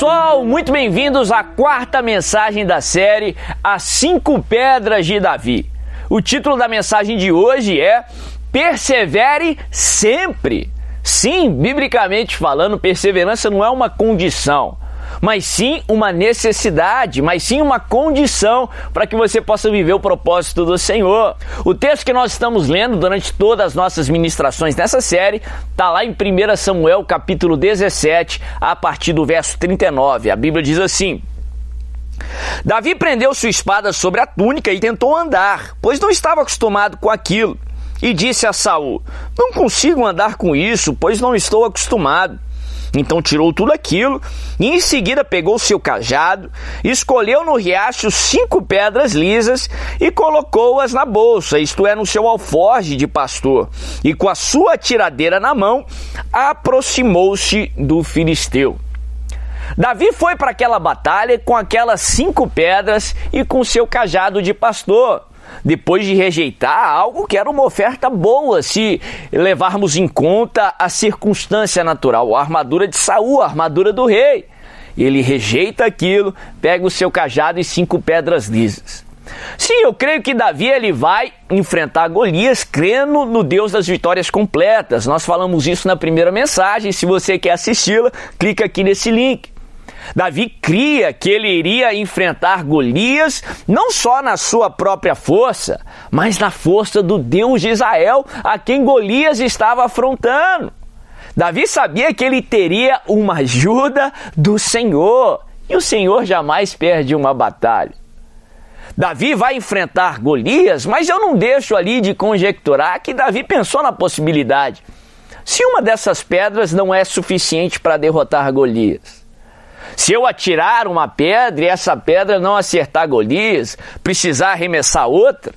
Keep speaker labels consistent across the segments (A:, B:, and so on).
A: pessoal, muito bem-vindos à quarta mensagem da série As Cinco Pedras de Davi. O título da mensagem de hoje é Persevere sempre. Sim, biblicamente falando, perseverança não é uma condição, mas sim uma necessidade, mas sim uma condição para que você possa viver o propósito do Senhor. O texto que nós estamos lendo durante todas as nossas ministrações nessa série está lá em 1 Samuel, capítulo 17, a partir do verso 39. A Bíblia diz assim: Davi prendeu sua espada sobre a túnica e tentou andar, pois não estava acostumado com aquilo. E disse a Saul: Não consigo andar com isso, pois não estou acostumado. Então tirou tudo aquilo e em seguida pegou seu cajado, escolheu no riacho cinco pedras lisas e colocou-as na bolsa, isto é, no seu alforge de pastor. E com a sua tiradeira na mão, aproximou-se do filisteu. Davi foi para aquela batalha com aquelas cinco pedras e com seu cajado de pastor depois de rejeitar algo que era uma oferta boa, se levarmos em conta a circunstância natural, a armadura de Saul, a armadura do rei. Ele rejeita aquilo, pega o seu cajado e cinco pedras lisas. Sim, eu creio que Davi ele vai enfrentar Golias crendo no Deus das vitórias completas. Nós falamos isso na primeira mensagem. Se você quer assisti-la, clica aqui nesse link. Davi cria que ele iria enfrentar Golias não só na sua própria força, mas na força do Deus de Israel, a quem Golias estava afrontando. Davi sabia que ele teria uma ajuda do Senhor, e o Senhor jamais perde uma batalha. Davi vai enfrentar Golias, mas eu não deixo ali de conjecturar que Davi pensou na possibilidade. Se uma dessas pedras não é suficiente para derrotar Golias, se eu atirar uma pedra e essa pedra não acertar Golias, precisar arremessar outra,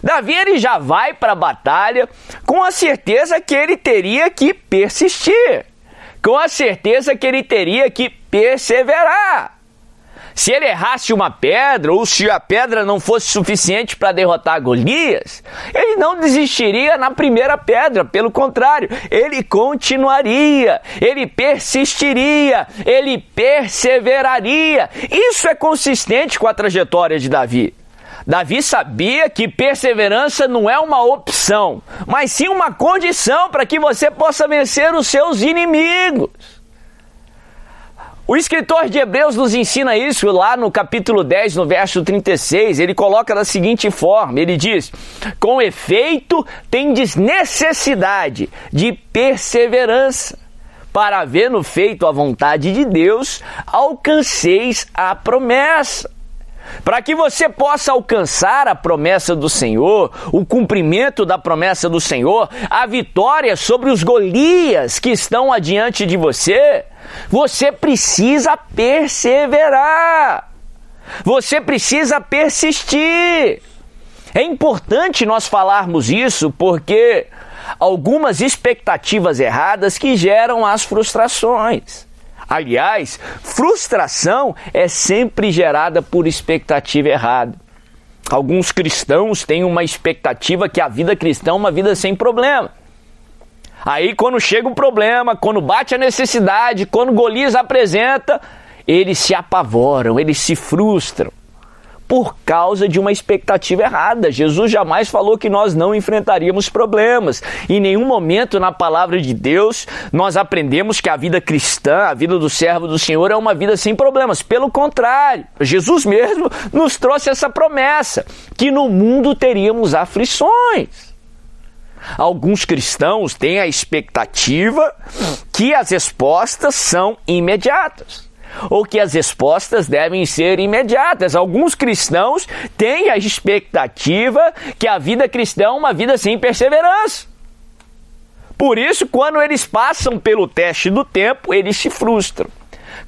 A: Davi ele já vai para a batalha com a certeza que ele teria que persistir, com a certeza que ele teria que perseverar. Se ele errasse uma pedra, ou se a pedra não fosse suficiente para derrotar Golias, ele não desistiria na primeira pedra, pelo contrário, ele continuaria, ele persistiria, ele perseveraria. Isso é consistente com a trajetória de Davi. Davi sabia que perseverança não é uma opção, mas sim uma condição para que você possa vencer os seus inimigos. O escritor de Hebreus nos ensina isso lá no capítulo 10, no verso 36. Ele coloca da seguinte forma: ele diz: Com efeito, tendes necessidade de perseverança, para no feito a vontade de Deus, alcanceis a promessa. Para que você possa alcançar a promessa do Senhor, o cumprimento da promessa do Senhor, a vitória sobre os Golias que estão adiante de você, você precisa perseverar. Você precisa persistir. É importante nós falarmos isso porque algumas expectativas erradas que geram as frustrações. Aliás, frustração é sempre gerada por expectativa errada. Alguns cristãos têm uma expectativa que a vida cristã é uma vida sem problema. Aí quando chega o problema, quando bate a necessidade, quando Golias apresenta, eles se apavoram, eles se frustram por causa de uma expectativa errada. Jesus jamais falou que nós não enfrentaríamos problemas. Em nenhum momento na palavra de Deus nós aprendemos que a vida cristã, a vida do servo do Senhor é uma vida sem problemas. Pelo contrário, Jesus mesmo nos trouxe essa promessa que no mundo teríamos aflições. Alguns cristãos têm a expectativa que as respostas são imediatas ou que as respostas devem ser imediatas. Alguns cristãos têm a expectativa que a vida cristã é uma vida sem perseverança. Por isso, quando eles passam pelo teste do tempo, eles se frustram.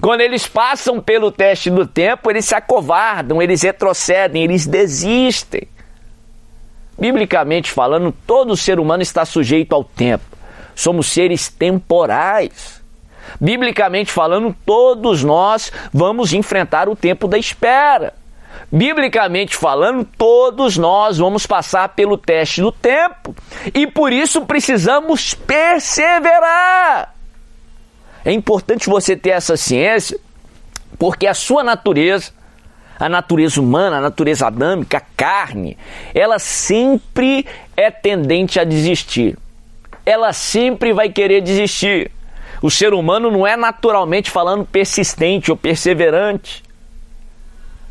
A: Quando eles passam pelo teste do tempo, eles se acovardam, eles retrocedem, eles desistem. Biblicamente falando, todo ser humano está sujeito ao tempo. Somos seres temporais. Biblicamente falando, todos nós vamos enfrentar o tempo da espera. Biblicamente falando, todos nós vamos passar pelo teste do tempo e por isso precisamos perseverar. É importante você ter essa ciência, porque a sua natureza, a natureza humana, a natureza adâmica, a carne, ela sempre é tendente a desistir. Ela sempre vai querer desistir. O ser humano não é naturalmente falando persistente ou perseverante.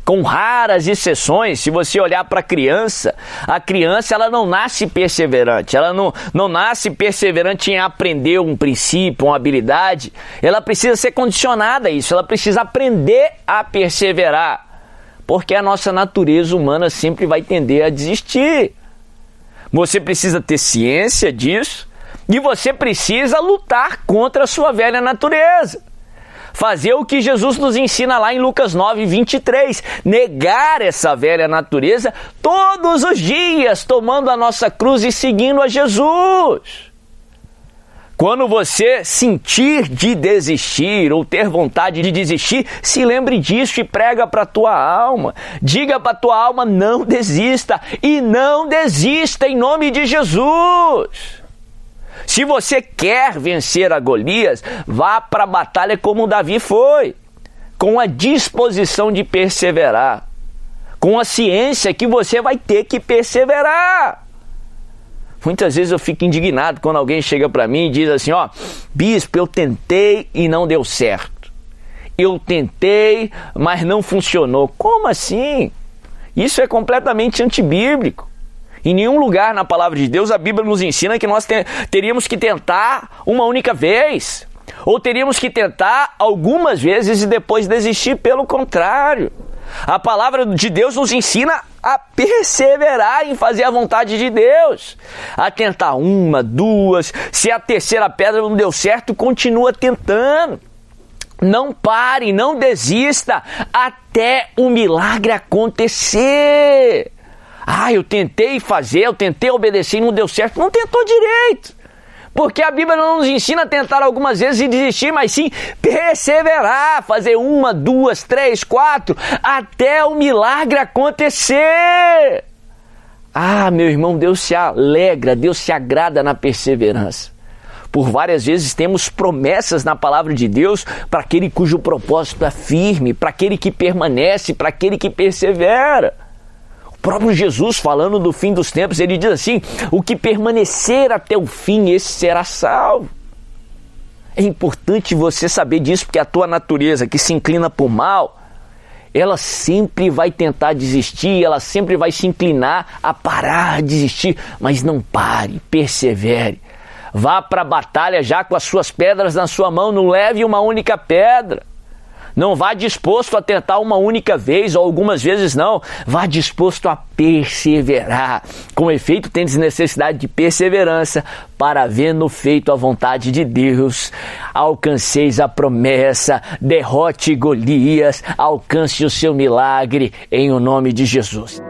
A: Com raras exceções, se você olhar para a criança, a criança ela não nasce perseverante, ela não, não nasce perseverante em aprender um princípio, uma habilidade, ela precisa ser condicionada a isso, ela precisa aprender a perseverar, porque a nossa natureza humana sempre vai tender a desistir. Você precisa ter ciência disso e você precisa lutar contra a sua velha natureza fazer o que Jesus nos ensina lá em Lucas 9, 23, negar essa velha natureza todos os dias, tomando a nossa cruz e seguindo a Jesus. Quando você sentir de desistir ou ter vontade de desistir, se lembre disso e prega para tua alma. Diga para tua alma não desista e não desista em nome de Jesus. Se você quer vencer a Golias, vá para a batalha como Davi foi, com a disposição de perseverar, com a ciência que você vai ter que perseverar. Muitas vezes eu fico indignado quando alguém chega para mim e diz assim: Ó, bispo, eu tentei e não deu certo. Eu tentei, mas não funcionou. Como assim? Isso é completamente antibíblico. Em nenhum lugar na palavra de Deus a Bíblia nos ensina que nós teríamos que tentar uma única vez. Ou teríamos que tentar algumas vezes e depois desistir. Pelo contrário, a palavra de Deus nos ensina a perseverar em fazer a vontade de Deus, a tentar uma, duas. Se a terceira pedra não deu certo, continua tentando. Não pare, não desista até o milagre acontecer. Ah, eu tentei fazer, eu tentei obedecer e não deu certo. Não tentou direito. Porque a Bíblia não nos ensina a tentar algumas vezes e desistir, mas sim perseverar, fazer uma, duas, três, quatro, até o milagre acontecer. Ah, meu irmão, Deus se alegra, Deus se agrada na perseverança. Por várias vezes temos promessas na palavra de Deus para aquele cujo propósito é firme, para aquele que permanece, para aquele que persevera próprio Jesus, falando do fim dos tempos, ele diz assim: o que permanecer até o fim, esse será salvo. É importante você saber disso, porque a tua natureza que se inclina por mal, ela sempre vai tentar desistir, ela sempre vai se inclinar a parar, desistir, mas não pare, persevere. Vá para a batalha já com as suas pedras na sua mão, não leve uma única pedra. Não vá disposto a tentar uma única vez ou algumas vezes, não. Vá disposto a perseverar. Com efeito, tendes necessidade de perseverança para, vendo feito a vontade de Deus, alcanceis a promessa, derrote Golias, alcance o seu milagre em o nome de Jesus.